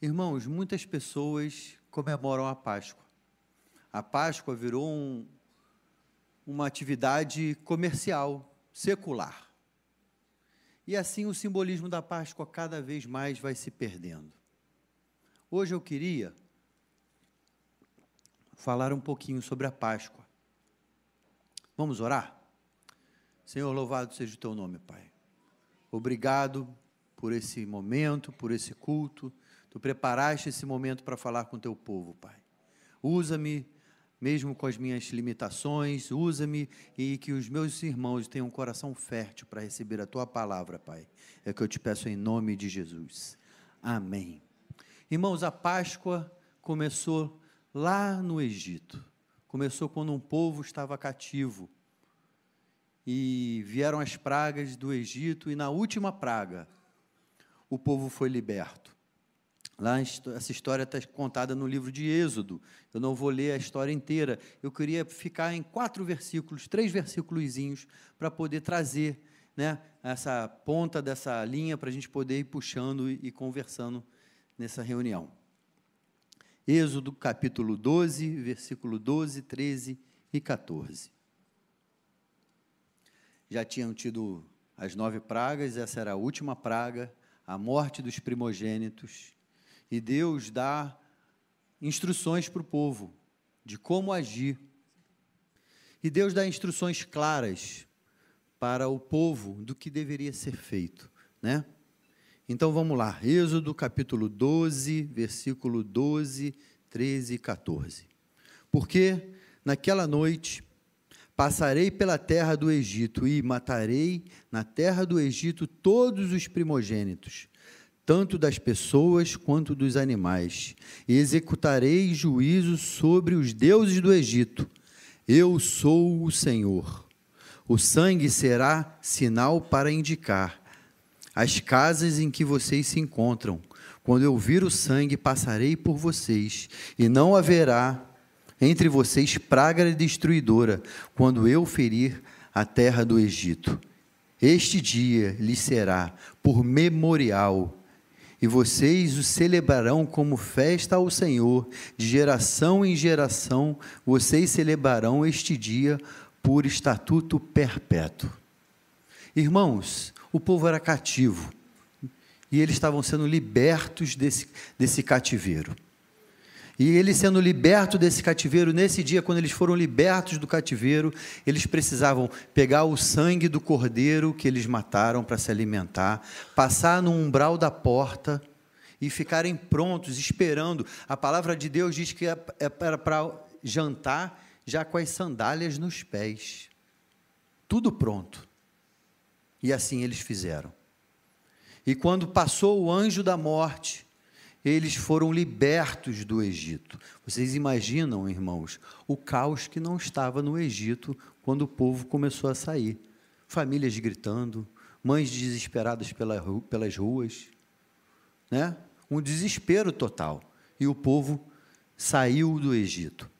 Irmãos, muitas pessoas comemoram a Páscoa. A Páscoa virou um, uma atividade comercial, secular. E assim o simbolismo da Páscoa cada vez mais vai se perdendo. Hoje eu queria falar um pouquinho sobre a Páscoa. Vamos orar? Senhor, louvado seja o teu nome, Pai. Obrigado por esse momento, por esse culto. Tu preparaste esse momento para falar com o teu povo, Pai. Usa-me, mesmo com as minhas limitações, usa-me e que os meus irmãos tenham um coração fértil para receber a tua palavra, Pai. É que eu te peço em nome de Jesus. Amém. Irmãos, a Páscoa começou lá no Egito. Começou quando um povo estava cativo e vieram as pragas do Egito, e na última praga, o povo foi liberto. Lá, essa história está contada no livro de Êxodo. Eu não vou ler a história inteira. Eu queria ficar em quatro versículos, três versículos, para poder trazer né, essa ponta dessa linha para a gente poder ir puxando e, conversando nessa reunião. Êxodo capítulo 12, versículo 12, 13 e 14 já tinham tido as nove pragas, essa era a última praga, a morte dos primogênitos. E Deus dá instruções para o povo de como agir. E Deus dá instruções claras para o povo do que deveria ser feito, né? Então vamos lá, Êxodo capítulo 12, versículo 12, 13 e 14. Porque naquela noite Passarei pela terra do Egito e matarei na terra do Egito todos os primogênitos, tanto das pessoas quanto dos animais, e executarei juízo sobre os deuses do Egito. Eu sou o Senhor. O sangue será sinal para indicar as casas em que vocês se encontram. Quando eu vir o sangue, passarei por vocês, e não haverá entre vocês praga destruidora, quando eu ferir a terra do Egito. Este dia lhes será por memorial, e vocês o celebrarão como festa ao Senhor, de geração em geração, vocês celebrarão este dia por estatuto perpétuo. Irmãos, o povo era cativo, e eles estavam sendo libertos desse, desse cativeiro. E eles sendo libertos desse cativeiro, nesse dia, quando eles foram libertos do cativeiro, eles precisavam pegar o sangue do cordeiro que eles mataram para se alimentar, passar no umbral da porta e ficarem prontos, esperando. A palavra de Deus diz que é, é era para jantar já com as sandálias nos pés. Tudo pronto. E assim eles fizeram. E quando passou o anjo da morte, eles foram libertos do Egito. Vocês imaginam, irmãos, o caos que não estava no Egito quando o povo começou a sair? Famílias gritando, mães desesperadas pelas ruas, né? um desespero total. E o povo saiu do Egito.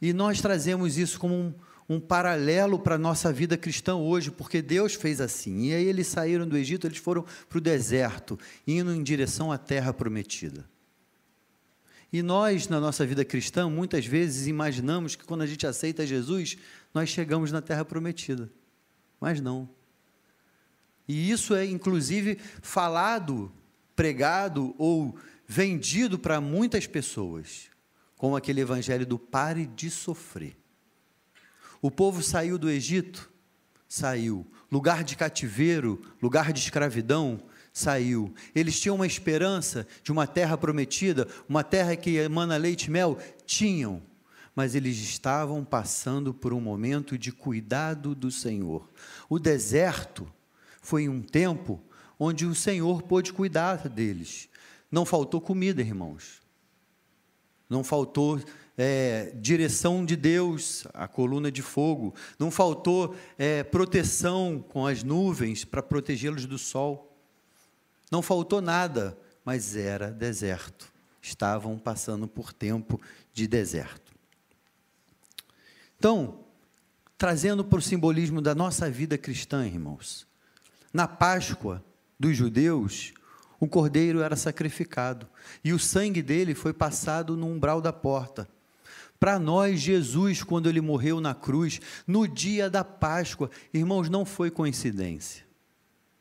E nós trazemos isso como um, um paralelo para a nossa vida cristã hoje, porque Deus fez assim. E aí eles saíram do Egito, eles foram para o deserto, indo em direção à terra prometida. E nós, na nossa vida cristã, muitas vezes imaginamos que quando a gente aceita Jesus, nós chegamos na terra prometida. Mas não. E isso é, inclusive, falado, pregado ou vendido para muitas pessoas, como aquele evangelho do pare de sofrer. O povo saiu do Egito? Saiu. Lugar de cativeiro, lugar de escravidão? Saiu. Eles tinham uma esperança de uma terra prometida, uma terra que emana leite e mel? Tinham. Mas eles estavam passando por um momento de cuidado do Senhor. O deserto foi um tempo onde o Senhor pôde cuidar deles. Não faltou comida, irmãos. Não faltou é, direção de Deus, a coluna de fogo. Não faltou é, proteção com as nuvens para protegê-los do sol. Não faltou nada, mas era deserto. Estavam passando por tempo de deserto. Então, trazendo para o simbolismo da nossa vida cristã, irmãos, na Páscoa dos judeus, o cordeiro era sacrificado e o sangue dele foi passado no umbral da porta. Para nós, Jesus, quando ele morreu na cruz, no dia da Páscoa, irmãos, não foi coincidência.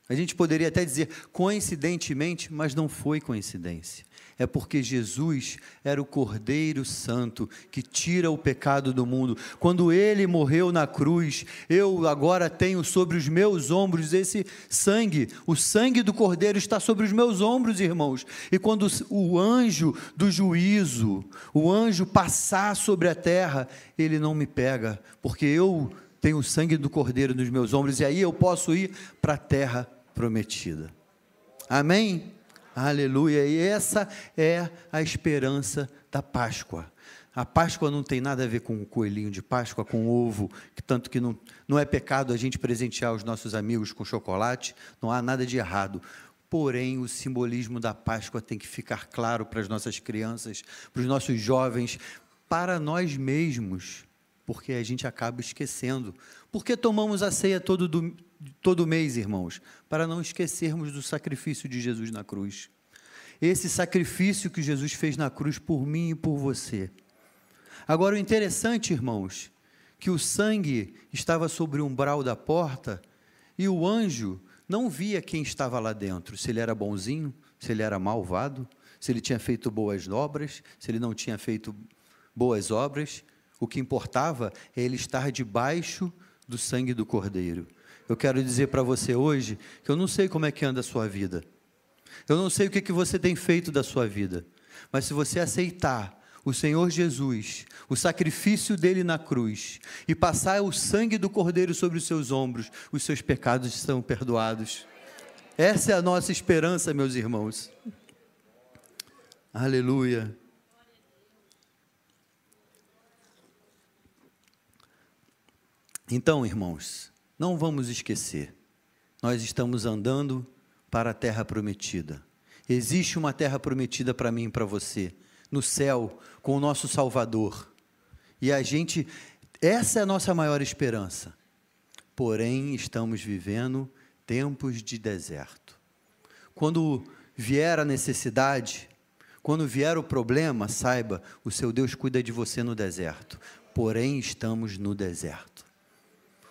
A gente poderia até dizer coincidentemente, mas não foi coincidência é porque Jesus era o Cordeiro Santo que tira o pecado do mundo. Quando ele morreu na cruz, eu agora tenho sobre os meus ombros esse sangue. O sangue do Cordeiro está sobre os meus ombros, irmãos. E quando o anjo do juízo, o anjo passar sobre a terra, ele não me pega, porque eu tenho o sangue do Cordeiro nos meus ombros e aí eu posso ir para a terra prometida. Amém? Aleluia. E essa é a esperança da Páscoa. A Páscoa não tem nada a ver com o coelhinho de Páscoa, com ovo, que tanto que não, não é pecado a gente presentear os nossos amigos com chocolate, não há nada de errado. Porém, o simbolismo da Páscoa tem que ficar claro para as nossas crianças, para os nossos jovens, para nós mesmos, porque a gente acaba esquecendo. Por que tomamos a ceia todo, todo mês, irmãos, para não esquecermos do sacrifício de Jesus na cruz. Esse sacrifício que Jesus fez na cruz por mim e por você. Agora, o interessante, irmãos, que o sangue estava sobre o umbral da porta e o anjo não via quem estava lá dentro, se ele era bonzinho, se ele era malvado, se ele tinha feito boas obras, se ele não tinha feito boas obras. O que importava é ele estar debaixo do sangue do Cordeiro. Eu quero dizer para você hoje que eu não sei como é que anda a sua vida. Eu não sei o que, que você tem feito da sua vida. Mas se você aceitar o Senhor Jesus, o sacrifício dele na cruz, e passar o sangue do Cordeiro sobre os seus ombros, os seus pecados estão perdoados. Essa é a nossa esperança, meus irmãos. Aleluia. Então, irmãos, não vamos esquecer, nós estamos andando para a terra prometida. Existe uma terra prometida para mim e para você, no céu, com o nosso Salvador. E a gente, essa é a nossa maior esperança. Porém, estamos vivendo tempos de deserto. Quando vier a necessidade, quando vier o problema, saiba, o seu Deus cuida de você no deserto. Porém, estamos no deserto.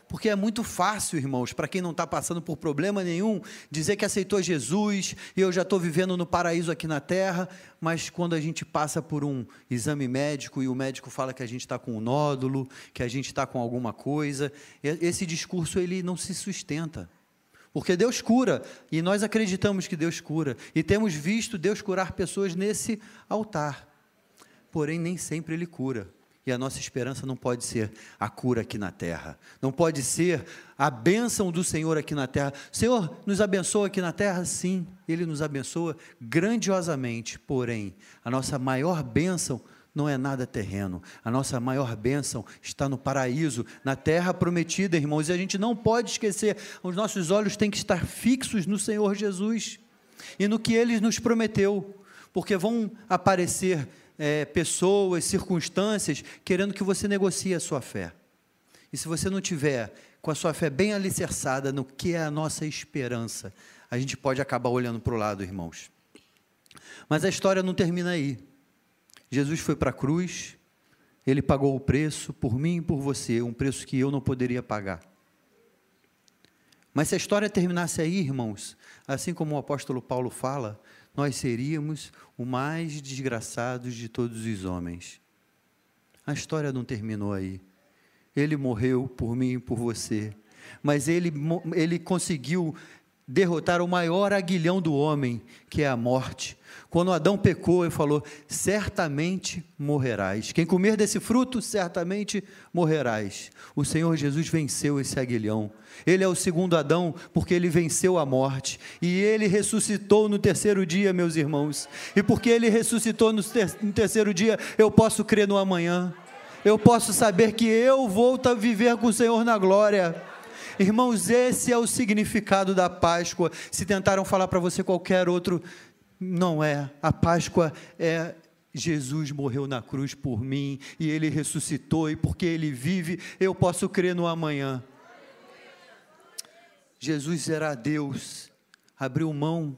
Porque é muito fácil, irmãos, para quem não está passando por problema nenhum, dizer que aceitou Jesus e eu já estou vivendo no paraíso aqui na terra, mas quando a gente passa por um exame médico e o médico fala que a gente está com um nódulo, que a gente está com alguma coisa, esse discurso ele não se sustenta. Porque Deus cura e nós acreditamos que Deus cura e temos visto Deus curar pessoas nesse altar. Porém, nem sempre Ele cura. E a nossa esperança não pode ser a cura aqui na terra, não pode ser a bênção do Senhor aqui na terra. Senhor, nos abençoa aqui na terra? Sim, Ele nos abençoa grandiosamente, porém, a nossa maior bênção não é nada terreno, a nossa maior bênção está no paraíso, na terra prometida, irmãos, e a gente não pode esquecer, os nossos olhos têm que estar fixos no Senhor Jesus e no que Ele nos prometeu, porque vão aparecer é, pessoas, circunstâncias, querendo que você negocie a sua fé. E se você não tiver com a sua fé bem alicerçada no que é a nossa esperança, a gente pode acabar olhando para o lado, irmãos. Mas a história não termina aí. Jesus foi para a cruz, ele pagou o preço por mim e por você, um preço que eu não poderia pagar. Mas se a história terminasse aí, irmãos, assim como o apóstolo Paulo fala, nós seríamos o mais desgraçados de todos os homens. A história não terminou aí. Ele morreu por mim e por você. Mas ele, ele conseguiu derrotar o maior aguilhão do homem, que é a morte. Quando Adão pecou, ele falou: certamente morrerás. Quem comer desse fruto, certamente morrerás. O Senhor Jesus venceu esse aguilhão. Ele é o segundo Adão, porque ele venceu a morte. E ele ressuscitou no terceiro dia, meus irmãos. E porque ele ressuscitou no, ter no terceiro dia, eu posso crer no amanhã. Eu posso saber que eu a viver com o Senhor na glória. Irmãos, esse é o significado da Páscoa. Se tentaram falar para você qualquer outro, não é. A Páscoa é Jesus morreu na cruz por mim e ele ressuscitou, e porque ele vive, eu posso crer no amanhã. Jesus era Deus, abriu mão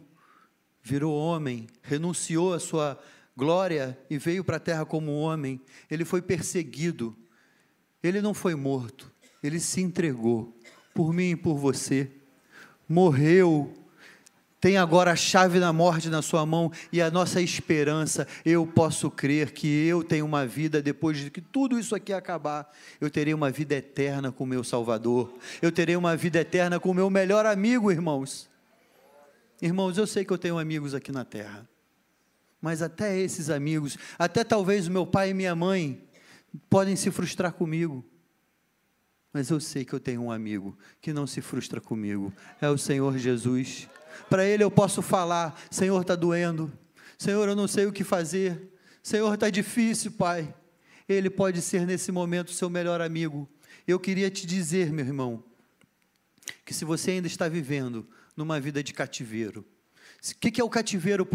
virou homem, renunciou à sua glória e veio para a terra como homem. Ele foi perseguido. Ele não foi morto, ele se entregou por mim e por você. Morreu tem agora a chave da morte na sua mão e a nossa esperança. Eu posso crer que eu tenho uma vida depois de que tudo isso aqui acabar. Eu terei uma vida eterna com o meu Salvador. Eu terei uma vida eterna com o meu melhor amigo, irmãos. Irmãos, eu sei que eu tenho amigos aqui na terra. Mas até esses amigos, até talvez o meu pai e minha mãe, podem se frustrar comigo. Mas eu sei que eu tenho um amigo que não se frustra comigo. É o Senhor Jesus. Para Ele eu posso falar: Senhor, está doendo. Senhor, eu não sei o que fazer. Senhor, está difícil, Pai. Ele pode ser nesse momento seu melhor amigo. Eu queria te dizer, meu irmão, que se você ainda está vivendo numa vida de cativeiro, o que, que é o cativeiro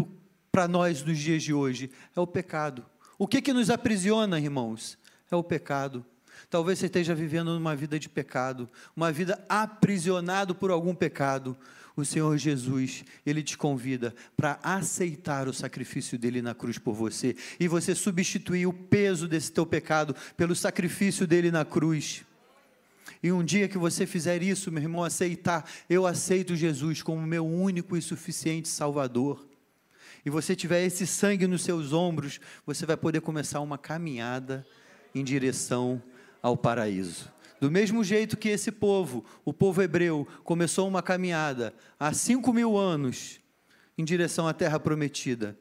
para nós nos dias de hoje? É o pecado. O que, que nos aprisiona, irmãos? É o pecado. Talvez você esteja vivendo numa vida de pecado, uma vida aprisionado por algum pecado o Senhor Jesus, ele te convida para aceitar o sacrifício dele na cruz por você e você substituir o peso desse teu pecado pelo sacrifício dele na cruz. E um dia que você fizer isso, meu irmão, aceitar, eu aceito Jesus como meu único e suficiente Salvador. E você tiver esse sangue nos seus ombros, você vai poder começar uma caminhada em direção ao paraíso. Do mesmo jeito que esse povo, o povo hebreu, começou uma caminhada há cinco mil anos em direção à terra prometida,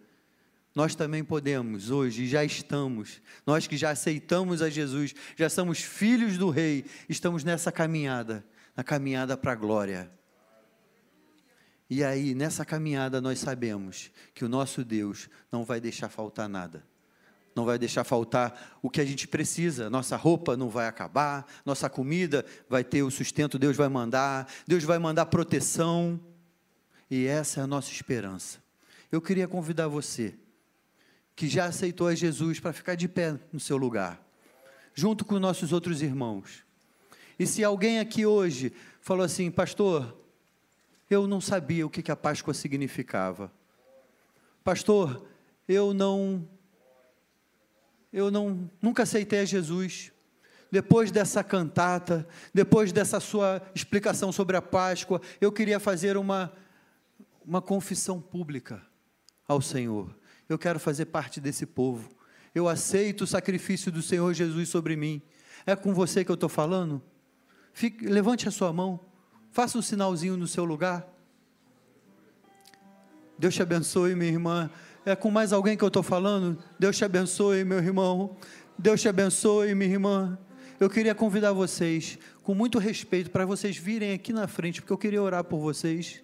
nós também podemos hoje, já estamos, nós que já aceitamos a Jesus, já somos filhos do Rei, estamos nessa caminhada, na caminhada para a glória. E aí, nessa caminhada, nós sabemos que o nosso Deus não vai deixar faltar nada não vai deixar faltar o que a gente precisa. Nossa roupa não vai acabar, nossa comida vai ter o sustento, Deus vai mandar, Deus vai mandar proteção. E essa é a nossa esperança. Eu queria convidar você, que já aceitou a Jesus, para ficar de pé no seu lugar, junto com nossos outros irmãos. E se alguém aqui hoje falou assim, pastor, eu não sabia o que a Páscoa significava. Pastor, eu não eu não, nunca aceitei Jesus. Depois dessa cantata, depois dessa sua explicação sobre a Páscoa, eu queria fazer uma, uma confissão pública ao Senhor. Eu quero fazer parte desse povo. Eu aceito o sacrifício do Senhor Jesus sobre mim. É com você que eu estou falando? Fique, levante a sua mão. Faça um sinalzinho no seu lugar. Deus te abençoe, minha irmã. É com mais alguém que eu estou falando? Deus te abençoe, meu irmão. Deus te abençoe, minha irmã. Eu queria convidar vocês, com muito respeito, para vocês virem aqui na frente, porque eu queria orar por vocês.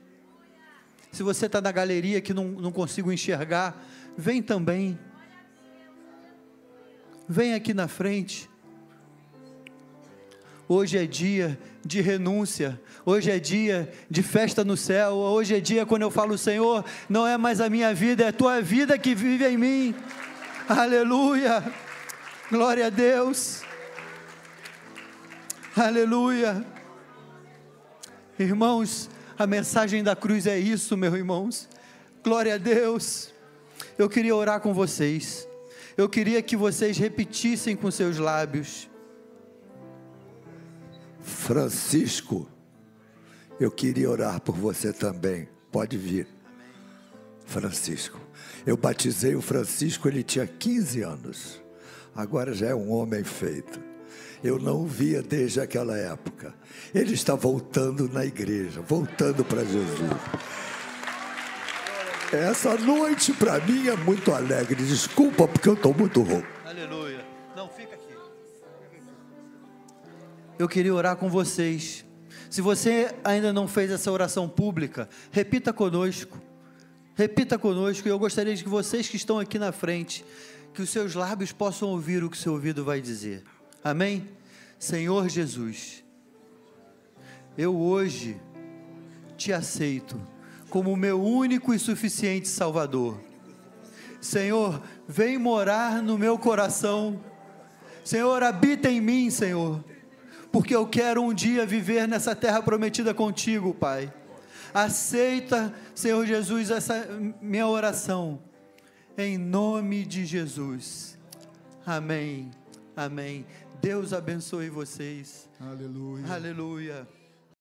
Se você está na galeria que não, não consigo enxergar, vem também. Vem aqui na frente. Hoje é dia de renúncia, hoje é dia de festa no céu, hoje é dia quando eu falo, Senhor, não é mais a minha vida, é a tua vida que vive em mim. Aleluia, glória a Deus, aleluia. Irmãos, a mensagem da cruz é isso, meus irmãos, glória a Deus. Eu queria orar com vocês, eu queria que vocês repetissem com seus lábios, Francisco, eu queria orar por você também. Pode vir. Francisco. Eu batizei o Francisco, ele tinha 15 anos. Agora já é um homem feito. Eu não o via desde aquela época. Ele está voltando na igreja, voltando para Jesus. Essa noite para mim é muito alegre. Desculpa porque eu estou muito rouco. Eu queria orar com vocês. Se você ainda não fez essa oração pública, repita conosco. Repita conosco. E eu gostaria de que vocês que estão aqui na frente, que os seus lábios possam ouvir o que seu ouvido vai dizer. Amém? Senhor Jesus, eu hoje te aceito como meu único e suficiente Salvador. Senhor, vem morar no meu coração. Senhor, habita em mim, Senhor porque eu quero um dia viver nessa terra prometida contigo, Pai. Aceita, Senhor Jesus, essa minha oração. Em nome de Jesus. Amém. Amém. Deus abençoe vocês. Aleluia. Aleluia.